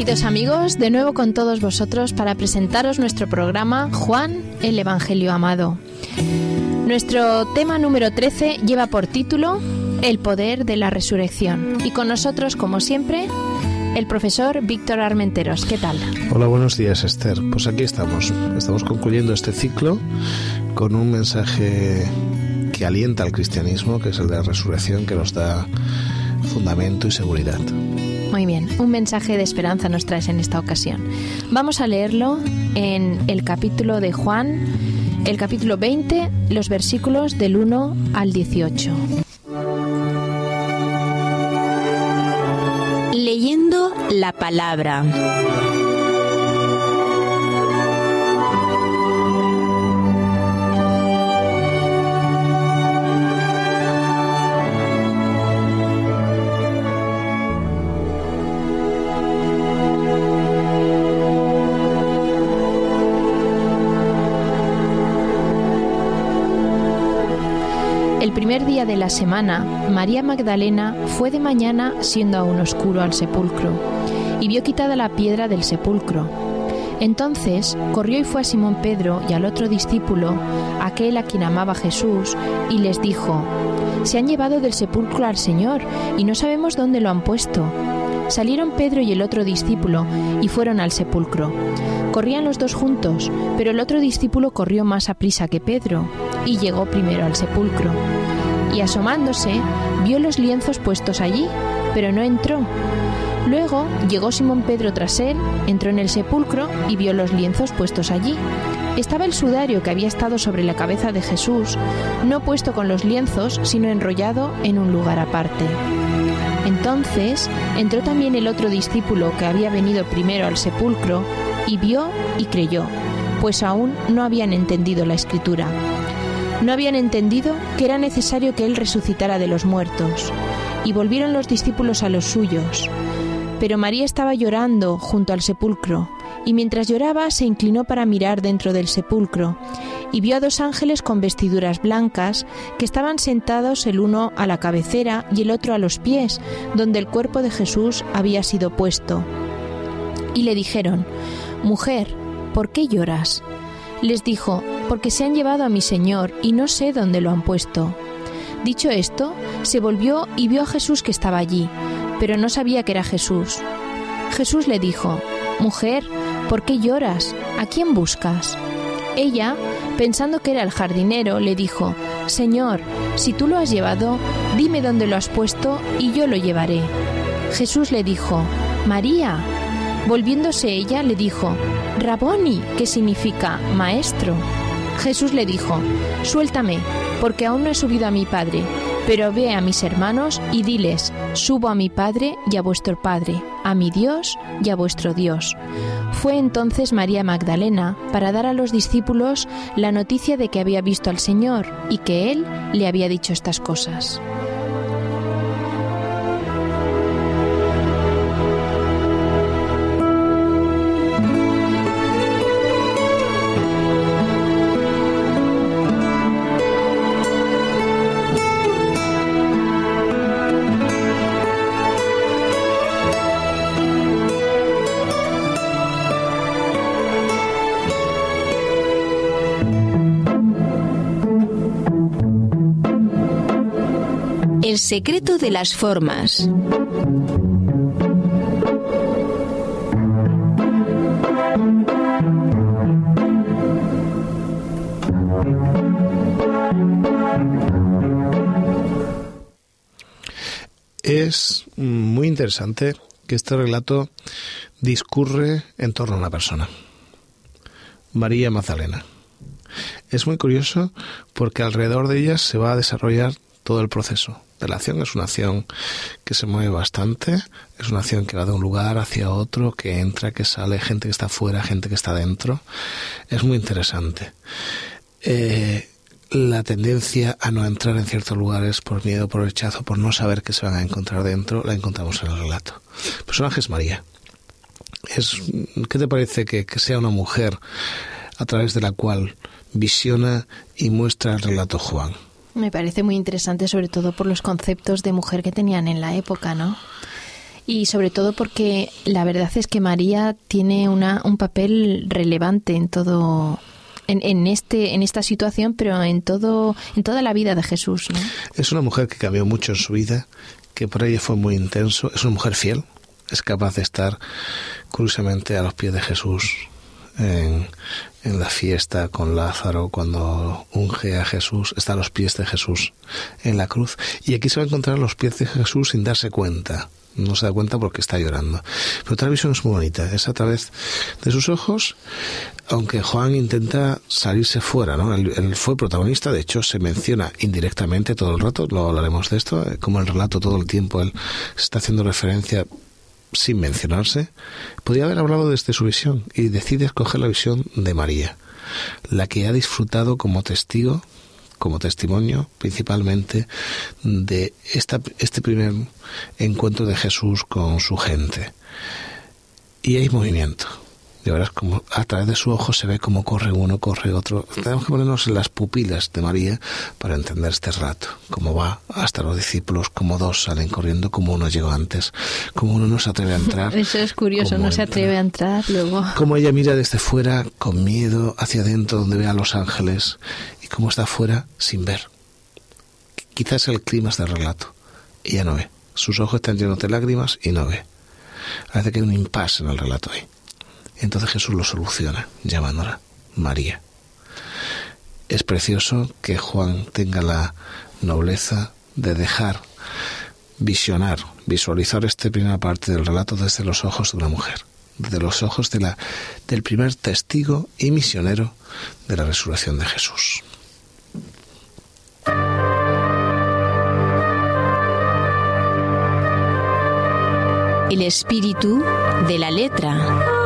Queridos amigos, de nuevo con todos vosotros para presentaros nuestro programa Juan, el Evangelio Amado. Nuestro tema número 13 lleva por título El poder de la resurrección. Y con nosotros, como siempre, el profesor Víctor Armenteros. ¿Qué tal? Hola, buenos días, Esther. Pues aquí estamos. Estamos concluyendo este ciclo con un mensaje que alienta al cristianismo, que es el de la resurrección, que nos da fundamento y seguridad. Muy bien, un mensaje de esperanza nos traes en esta ocasión. Vamos a leerlo en el capítulo de Juan, el capítulo 20, los versículos del 1 al 18. Leyendo la palabra. El primer día de la semana, María Magdalena fue de mañana siendo aún oscuro al sepulcro, y vio quitada la piedra del sepulcro. Entonces corrió y fue a Simón Pedro y al otro discípulo, aquel a quien amaba Jesús, y les dijo, Se han llevado del sepulcro al Señor, y no sabemos dónde lo han puesto. Salieron Pedro y el otro discípulo y fueron al sepulcro. Corrían los dos juntos, pero el otro discípulo corrió más a prisa que Pedro y llegó primero al sepulcro. Y asomándose, vio los lienzos puestos allí, pero no entró. Luego llegó Simón Pedro tras él, entró en el sepulcro y vio los lienzos puestos allí. Estaba el sudario que había estado sobre la cabeza de Jesús, no puesto con los lienzos, sino enrollado en un lugar aparte. Entonces entró también el otro discípulo que había venido primero al sepulcro, y vio y creyó, pues aún no habían entendido la escritura. No habían entendido que era necesario que Él resucitara de los muertos, y volvieron los discípulos a los suyos. Pero María estaba llorando junto al sepulcro, y mientras lloraba se inclinó para mirar dentro del sepulcro, y vio a dos ángeles con vestiduras blancas que estaban sentados el uno a la cabecera y el otro a los pies, donde el cuerpo de Jesús había sido puesto. Y le dijeron, Mujer, ¿por qué lloras? Les dijo, porque se han llevado a mi Señor y no sé dónde lo han puesto. Dicho esto, se volvió y vio a Jesús que estaba allí, pero no sabía que era Jesús. Jesús le dijo, Mujer, ¿por qué lloras? ¿A quién buscas? Ella, pensando que era el jardinero, le dijo, Señor, si tú lo has llevado, dime dónde lo has puesto y yo lo llevaré. Jesús le dijo, María. Volviéndose ella, le dijo, Raboni, que significa maestro. Jesús le dijo, Suéltame, porque aún no he subido a mi Padre, pero ve a mis hermanos y diles, subo a mi Padre y a vuestro Padre, a mi Dios y a vuestro Dios. Fue entonces María Magdalena para dar a los discípulos la noticia de que había visto al Señor y que Él le había dicho estas cosas. El secreto de las formas. Es muy interesante que este relato discurre en torno a una persona, María Magdalena. Es muy curioso porque alrededor de ella se va a desarrollar todo el proceso de. Es una acción que se mueve bastante, es una acción que va de un lugar hacia otro, que entra, que sale, gente que está fuera, gente que está dentro. Es muy interesante. Eh, la tendencia a no entrar en ciertos lugares por miedo, por rechazo, por no saber qué se van a encontrar dentro, la encontramos en el relato. El personaje es María. Es, ¿Qué te parece que sea una mujer a través de la cual visiona y muestra el relato Juan? Me parece muy interesante, sobre todo por los conceptos de mujer que tenían en la época, ¿no? Y sobre todo porque la verdad es que María tiene una, un papel relevante en todo, en, en, este, en esta situación, pero en todo, en toda la vida de Jesús. ¿no? Es una mujer que cambió mucho en su vida, que por ella fue muy intenso. Es una mujer fiel, es capaz de estar curiosamente a los pies de Jesús en, en la fiesta con Lázaro, cuando unge a Jesús, está a los pies de Jesús en la cruz. Y aquí se va a encontrar los pies de Jesús sin darse cuenta. No se da cuenta porque está llorando. Pero otra visión es muy bonita. Es a través de sus ojos, aunque Juan intenta salirse fuera, ¿no? Él, fue protagonista, de hecho se menciona indirectamente todo el rato, lo hablaremos de esto, como el relato todo el tiempo, él está haciendo referencia sin mencionarse, podría haber hablado desde su visión y decide escoger la visión de María, la que ha disfrutado como testigo, como testimonio principalmente de esta, este primer encuentro de Jesús con su gente. Y hay movimiento. Y verás como a través de su ojo se ve cómo corre uno, corre otro. Tenemos que ponernos en las pupilas de María para entender este rato. Cómo va hasta los discípulos, cómo dos salen corriendo, cómo uno llegó antes, cómo uno no se atreve a entrar. Eso es curioso, no se atreve a entrar luego. Cómo ella mira desde fuera con miedo hacia adentro donde ve a los ángeles y cómo está afuera sin ver. Quizás el clima del relato. Ella no ve. Sus ojos están llenos de lágrimas y no ve. Parece que hay un impasse en el relato ahí. Entonces Jesús lo soluciona llamándola María. Es precioso que Juan tenga la nobleza de dejar visionar, visualizar esta primera parte del relato desde los ojos de una mujer, desde los ojos del primer testigo y misionero de la resurrección de Jesús. El espíritu de la letra.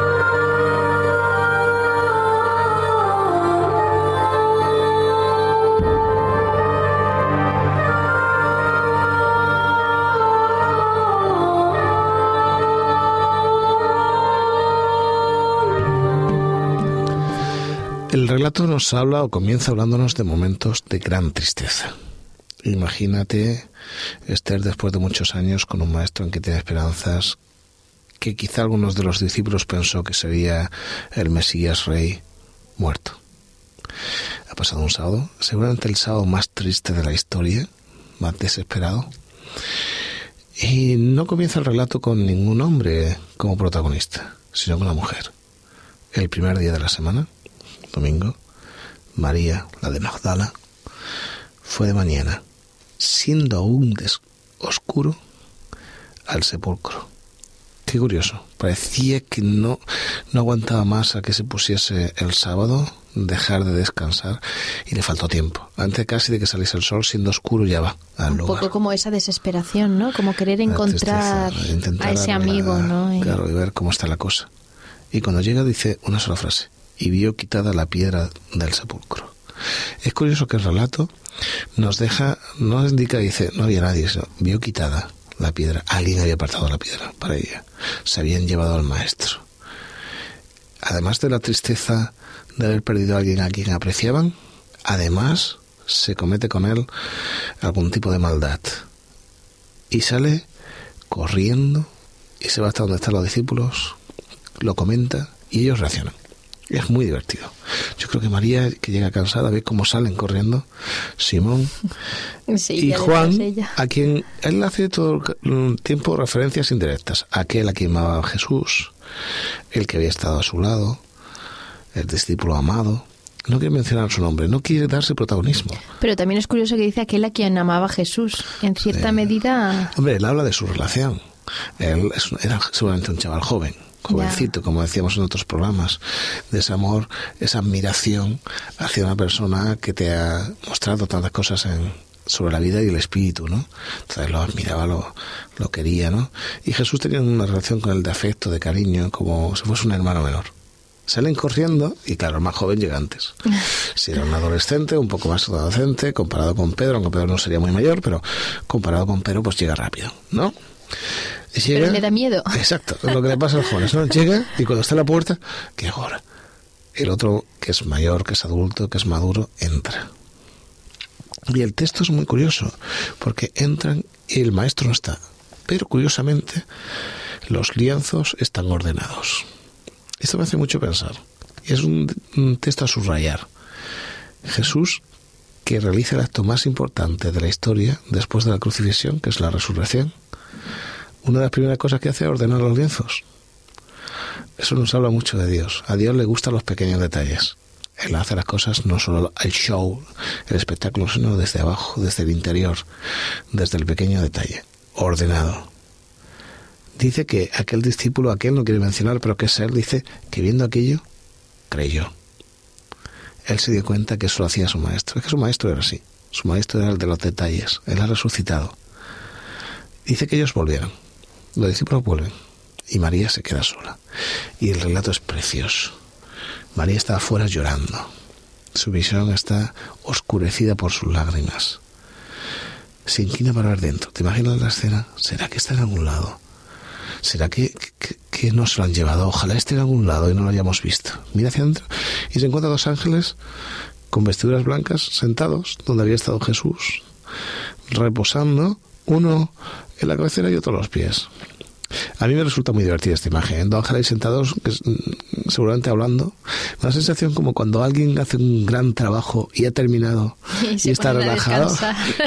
Relato nos habla o comienza hablándonos de momentos de gran tristeza. Imagínate Esther después de muchos años con un maestro en que tiene esperanzas, que quizá algunos de los discípulos pensó que sería el Mesías rey muerto. Ha pasado un sábado, seguramente el sábado más triste de la historia, más desesperado. Y no comienza el relato con ningún hombre como protagonista, sino con una mujer. El primer día de la semana, domingo, María, la de Magdala, fue de mañana, siendo aún oscuro, al sepulcro. Qué curioso. Parecía que no, no aguantaba más a que se pusiese el sábado, dejar de descansar, y le faltó tiempo. Antes casi de que saliese el sol, siendo oscuro, ya va al Un lugar. poco como esa desesperación, ¿no? Como querer encontrar a ese amigo, ¿no? Y- Claro, y ver cómo está la cosa. Y cuando llega dice una sola frase, y vio quitada la piedra del sepulcro. Es curioso que el relato nos deja, no nos indica, dice, no había nadie, vio quitada la piedra. Alguien había apartado la piedra para ella. Se habían llevado al maestro. Además de la tristeza de haber perdido a alguien a quien apreciaban, además se comete con él algún tipo de maldad. Y sale corriendo y se va hasta donde están los discípulos, lo comenta y ellos reaccionan. Es muy divertido. Yo creo que María, que llega cansada, ve cómo salen corriendo Simón Sí, y Juan, a quien él hace todo el tiempo referencias indirectas. Aquel a quien amaba Jesús, el que había estado a su lado, el discípulo amado. No quiere mencionar su nombre, no quiere darse protagonismo. Pero también es curioso que dice aquel a quien amaba Jesús. En cierta medida, Hombre, él habla de su relación. Él era seguramente un chaval joven, jovencito, como decíamos en otros programas, de ese amor, esa admiración hacia una persona que te ha mostrado tantas cosas en, sobre la vida y el espíritu, ¿no? Entonces lo admiraba, lo, lo quería, ¿no? Y Jesús tenía una relación con él de afecto, de cariño, como si fuese un hermano menor. Salen corriendo y claro, el más joven llega antes. Si era un adolescente, un poco más adolescente, comparado con Pedro, aunque Pedro no sería muy mayor, pero comparado con Pedro, pues llega rápido, ¿no? Llega, pero le da miedo. Exacto, es lo que le pasa a los jóvenes, ¿no? Llega y cuando está en la puerta, ¿qué ahora? El otro, que es mayor, que es adulto, que es maduro, entra. Y el texto es muy curioso, porque entran y el maestro no está. Pero curiosamente, los lienzos están ordenados. Esto me hace mucho pensar. Es un, texto a subrayar. Jesús, que realiza el acto más importante de la historia después de la crucifixión, que es la resurrección, una de las primeras cosas que hace es ordenar los lienzos. Eso nos habla mucho de Dios. A Dios le gustan los pequeños detalles. Él hace las cosas no solo el show, el espectáculo, sino desde abajo, desde el interior, desde el pequeño detalle, ordenado. Dice que aquel discípulo, aquel no quiere mencionar, pero que es él, dice que viendo aquello, creyó. Él se dio cuenta que eso lo hacía su maestro. Es que su maestro era así. Su maestro era el de los detalles. Él ha resucitado. Dice que ellos volvieron. Los discípulos vuelven. Y María se queda sola. Y el relato es precioso María está afuera llorando. Su visión está oscurecida por sus lágrimas. Se inclina para ver dentro. ¿Te imaginas la escena? ¿Será que está en algún lado? ¿Será que, que, no se lo han llevado? Ojalá esté en algún lado y no lo hayamos visto. Mira hacia adentro y se encuentra dos ángeles con vestiduras blancas sentados donde había estado Jesús, reposando, uno en la cabecera y otro en los pies. A mí me resulta muy divertida esta imagen. Dos ángeles sentados, mm, seguramente hablando. Una sensación como cuando alguien hace un gran trabajo y ha terminado y, está relajado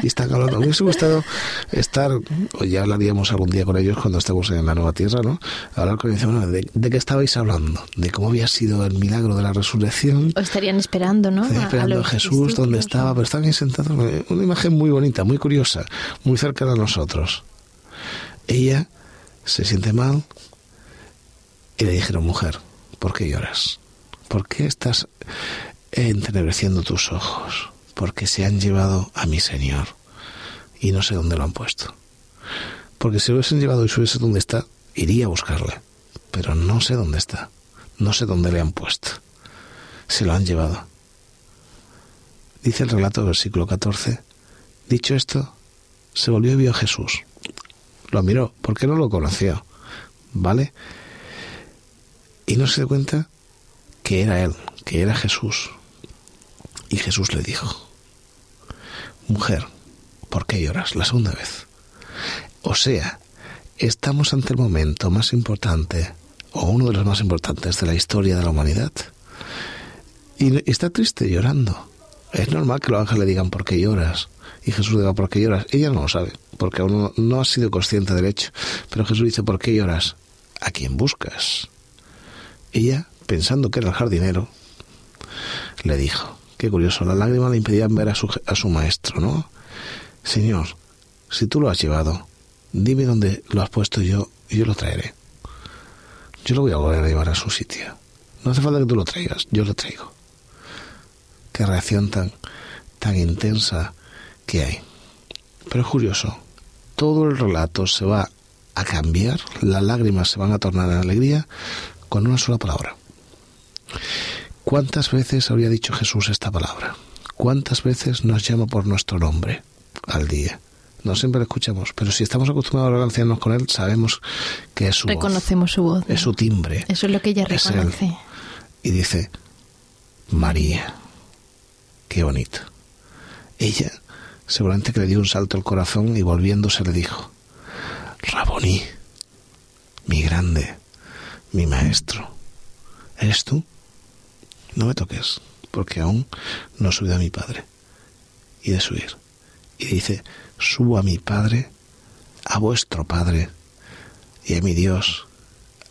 y está hablando. Me hubiese gustado estar, o ya hablaríamos algún día con ellos cuando estemos en la nueva tierra, ¿no? Hablar con ellos, bueno, de, qué estabais hablando? De cómo había sido el milagro de la resurrección. O estarían esperando, ¿no? Estarían esperando a, Jesús, donde estaba, pero estaban ahí sentados. Una imagen muy bonita, muy curiosa, muy cerca de nosotros. Ella se siente mal y le dijeron, mujer, ¿por qué lloras? ¿Por qué estás entenebreciendo tus ojos? Porque se han llevado a mi Señor y no sé dónde lo han puesto. Porque si lo hubiesen llevado y supiese dónde está, iría a buscarle. Pero no sé dónde está. No sé dónde le han puesto. Se lo han llevado. Dice el relato versículo 14. Dicho esto, se volvió y vio a Jesús lo miró, porque no lo conocía, ¿vale? Y no se dio cuenta que era él, que era Jesús. Y Jesús le dijo, mujer, ¿por qué lloras la segunda vez? O sea, estamos ante el momento más importante, o uno de los más importantes de la historia de la humanidad. Y está triste llorando. Es normal que los ángeles le digan, ¿por qué lloras? Y Jesús diga, ¿por qué lloras? Ella no lo sabe, porque aún no, ha sido consciente del hecho. Pero Jesús dice, ¿por qué lloras? ¿A quién buscas? Ella, pensando que era el jardinero, le dijo, qué curioso, la lágrima le impedían ver a su, a su maestro, ¿no? Señor, si tú lo has llevado, dime dónde lo has puesto yo y yo lo traeré. Yo lo voy a volver a llevar a su sitio. No hace falta que tú lo traigas, yo lo traigo. Qué reacción tan, tan intensa que hay. Pero es curioso, todo el relato se va a cambiar, las lágrimas se van a tornar en alegría con una sola palabra. ¿Cuántas veces habría dicho Jesús esta palabra? ¿Cuántas veces nos llama por nuestro nombre al día? No siempre lo escuchamos, pero si estamos acostumbrados a relacionarnos con Él, sabemos que es su Reconocemos su voz. Es su timbre. Eso es lo que ella reconoce. Y dice, María. Qué bonito. Ella Seguramente que le dio un salto al corazón y volviéndose le dijo, Raboní, mi grande, mi maestro, ¿eres tú? No me toques, porque aún no he subido a mi padre. Y de subir. Y dice, subo a mi padre, a vuestro padre, y a mi Dios,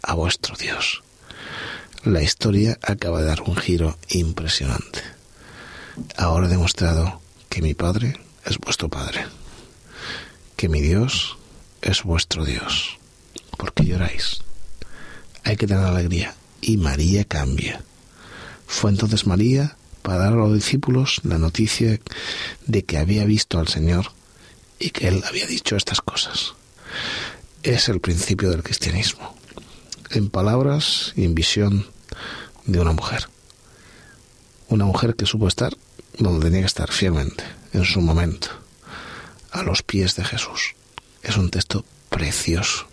a vuestro Dios. La historia acaba de dar un giro impresionante. Ahora he demostrado que mi padre es vuestro Padre, que mi Dios es vuestro Dios. ¿Por qué lloráis? Hay que tener alegría. Y María cambia. Fue entonces María para dar a los discípulos la noticia de que había visto al Señor y que Él había dicho estas cosas. Es el principio del cristianismo, en palabras y en visión de una mujer. Una mujer que supo estar donde tenía que estar fielmente, en su momento, a los pies de Jesús. Es un texto precioso.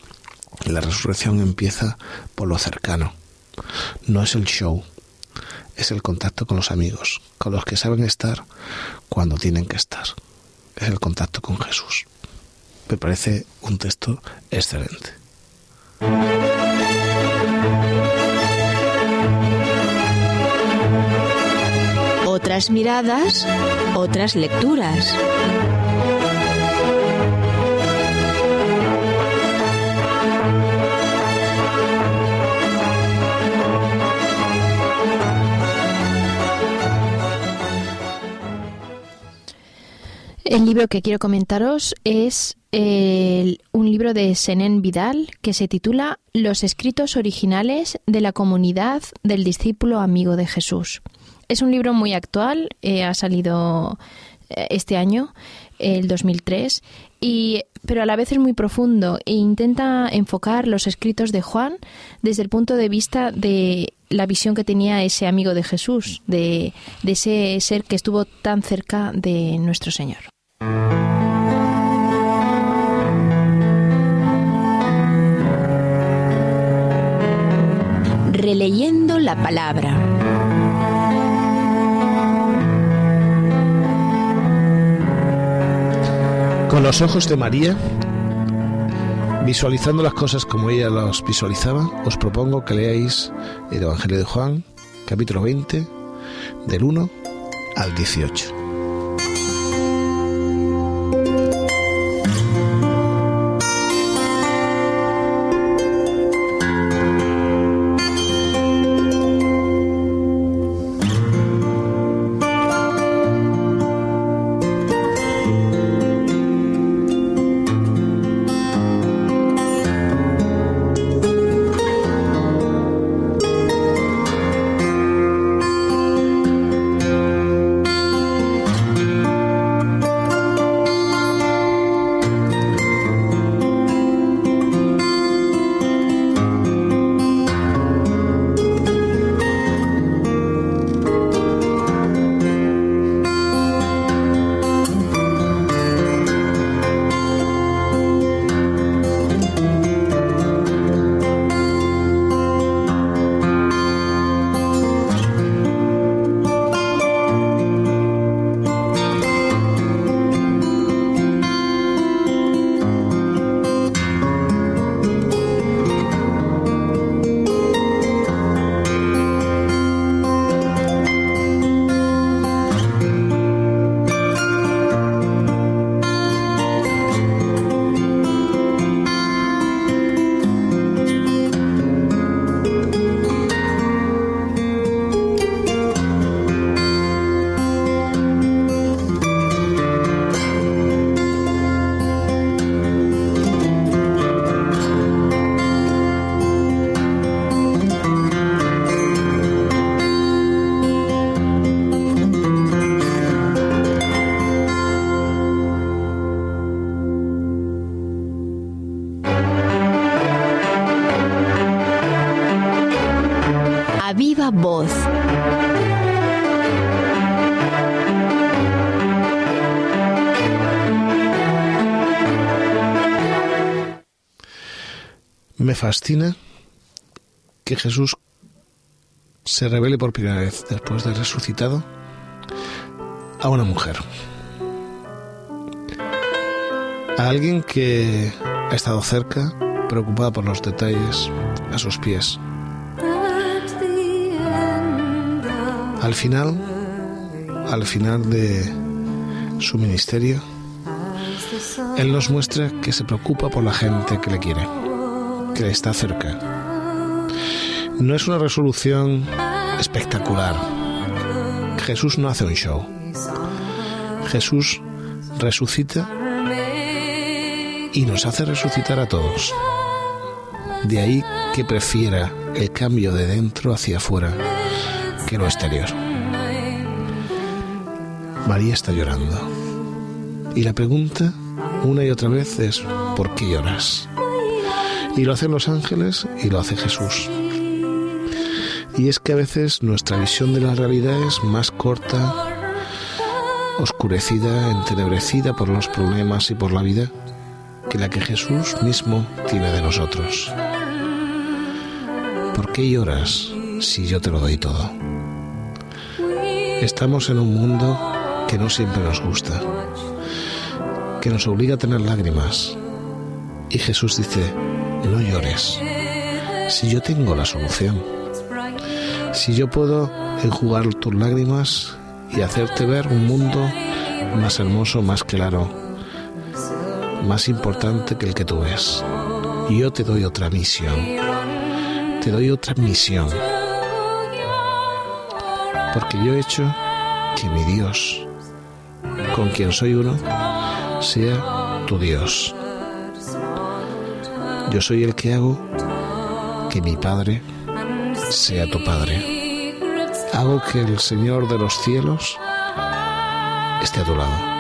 La resurrección empieza por lo cercano. No es el show, es el contacto con los amigos, con los que saben estar cuando tienen que estar. Es el contacto con Jesús. Me parece un texto excelente. Otras miradas, otras lecturas. El libro que quiero comentaros es un libro de Senén Vidal que se titula Los escritos originales de la comunidad del discípulo amigo de Jesús. Es un libro muy actual, eh, ha salido eh, este año, el 2003, y, pero a la vez es muy profundo e intenta enfocar los escritos de Juan desde el punto de vista de la visión que tenía ese amigo de Jesús, de, de ese ser que estuvo tan cerca de nuestro Señor. Releyendo la palabra. Con los ojos de María, visualizando las cosas como ella las visualizaba, os propongo que leáis el Evangelio de Juan, capítulo 20, del 1 al 18. Me fascina que Jesús se revele por primera vez después de resucitado a una mujer. A alguien que ha estado cerca, preocupada por los detalles, a sus pies. Al final, al final de su ministerio, Él nos muestra que se preocupa por la gente que le quiere, que le está cerca. No es una resolución espectacular. Jesús no hace un show. Jesús resucita y nos hace resucitar a todos. De ahí que prefiera el cambio de dentro hacia afuera que lo exterior. María está llorando. Y la pregunta una y otra vez es, ¿por qué lloras? Y lo hacen los ángeles y lo hace Jesús. Y es que a veces nuestra visión de la realidad es más corta, oscurecida, entenebrecida por los problemas y por la vida, que la que Jesús mismo tiene de nosotros. ¿Por qué lloras si yo te lo doy todo? Estamos en un mundo que no siempre nos gusta, que nos obliga a tener lágrimas. Y Jesús dice, no llores, si yo tengo la solución, si yo puedo enjugar tus lágrimas y hacerte ver un mundo más hermoso, más claro, más importante que el que tú ves. Yo te doy otra misión, te doy otra misión, porque yo he hecho que mi Dios, con quien soy uno, sea tu Dios. Yo soy el que hago que mi Padre sea tu Padre. Hago que el Señor de los cielos esté a tu lado.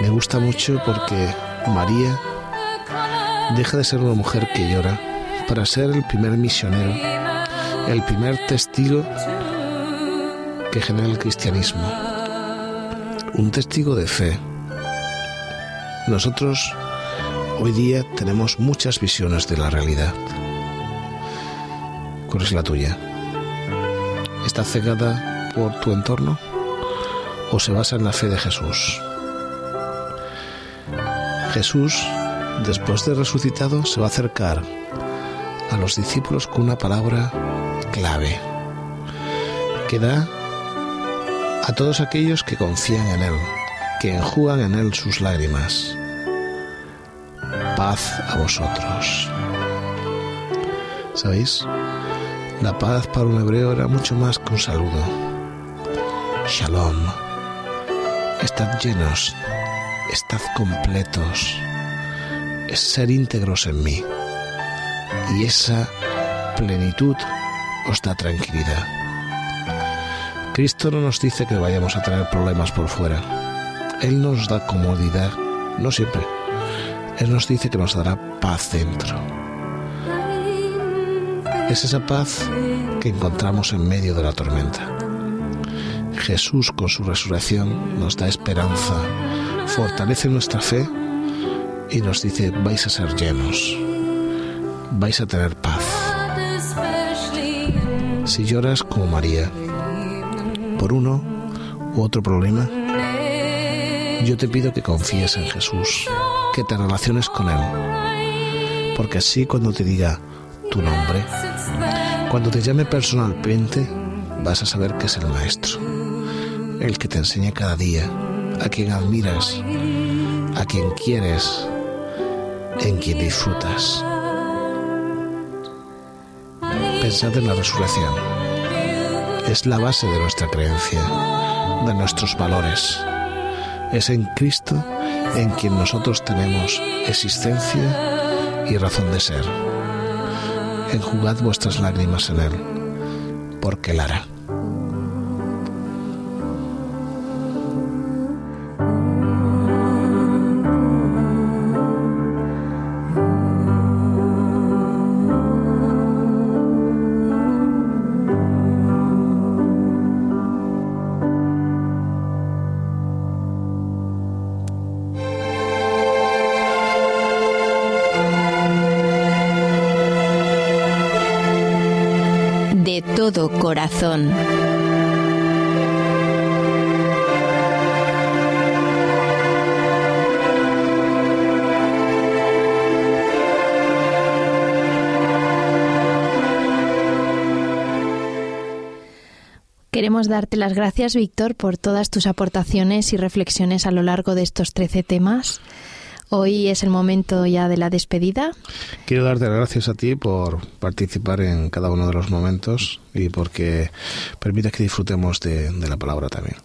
Me gusta mucho porque María deja de ser una mujer que llora para ser el primer misionero, el primer testigo que genera el cristianismo. Un testigo de fe. Nosotros hoy día tenemos muchas visiones de la realidad. ¿Cuál es la tuya? ¿Está cegada por tu entorno o se basa en la fe de Jesús? Jesús, después de resucitado, se va a acercar a los discípulos con una palabra clave que da a todos aquellos que confían en Él, que enjugan en Él sus lágrimas. Paz a vosotros. ¿Sabéis? La paz para un hebreo era mucho más que un saludo. Shalom. Estad llenos, estad completos. Ser íntegros en mí. Y esa plenitud os da tranquilidad. Cristo no nos dice que vayamos a tener problemas por fuera. Él nos da comodidad, no siempre. Él nos dice que nos dará paz dentro. Es esa paz que encontramos en medio de la tormenta. Jesús con su resurrección nos da esperanza, fortalece nuestra fe y nos dice vais a ser llenos, vais a tener paz. Si lloras como María por uno u otro problema, yo te pido que confíes en Jesús, que te relaciones con Él, porque así cuando te diga tu nombre, cuando te llame personalmente, vas a saber que es el Maestro, el que te enseña cada día, a quien admiras, a quien quieres, en quien disfrutas. En la resurrección. Es la base de nuestra creencia, de nuestros valores. Es en Cristo en quien nosotros tenemos existencia y razón de ser. Enjugad vuestras lágrimas en Él, porque Él hará. Queremos darte las gracias, Víctor, por todas tus aportaciones y reflexiones a lo largo de estos 13 temas. Hoy es el momento ya de la despedida. Quiero darte las gracias a ti por participar en cada uno de los momentos y porque permites que disfrutemos de, de la palabra también.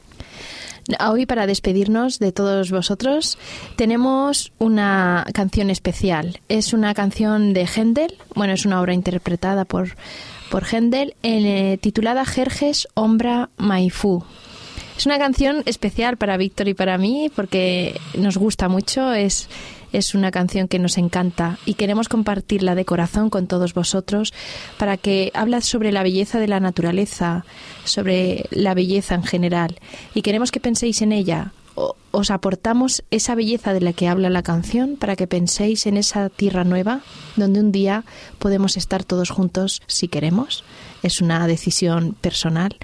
Hoy, para despedirnos de todos vosotros, tenemos una canción especial. Es una canción de Händel, bueno, es una obra interpretada por, por Händel, eh, titulada Jerjes Ombra Maifú. Es una canción especial para Víctor y para mí porque nos gusta mucho, es, es una canción que nos encanta y queremos compartirla de corazón con todos vosotros para que habla sobre la belleza de la naturaleza, sobre la belleza en general y queremos que penséis en ella. Os aportamos esa belleza de la que habla la canción para que penséis en esa tierra nueva donde un día podemos estar todos juntos si queremos. Es una decisión personal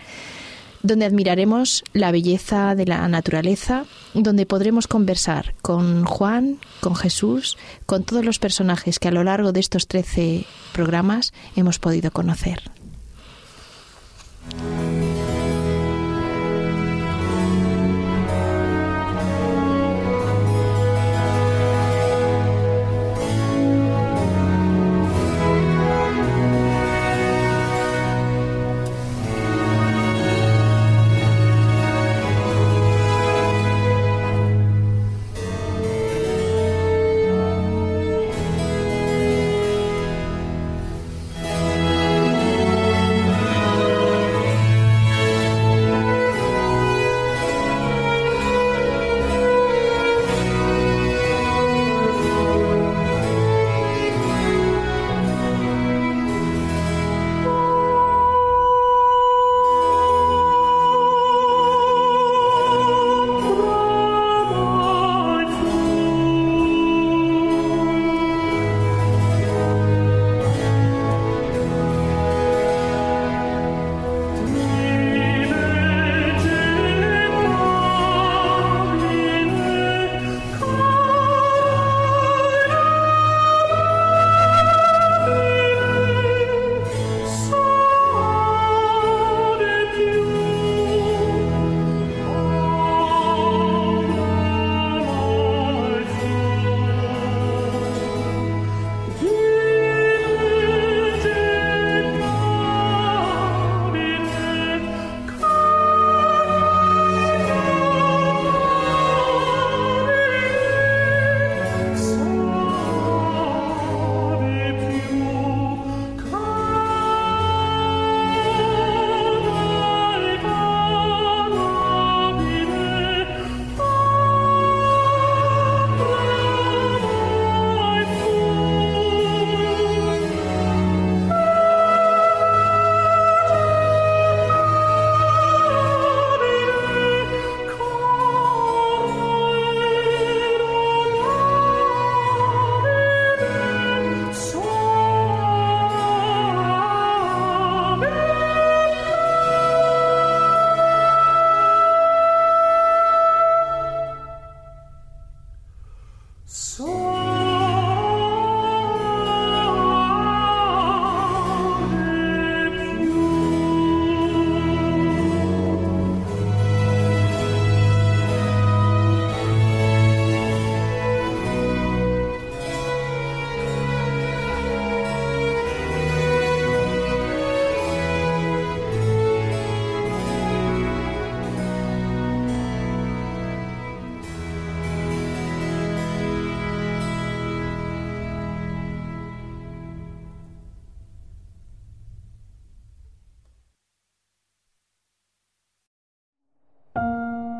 donde admiraremos la belleza de la naturaleza, donde podremos conversar con Juan, con Jesús, con todos los personajes que a lo largo de estos 13 programas hemos podido conocer.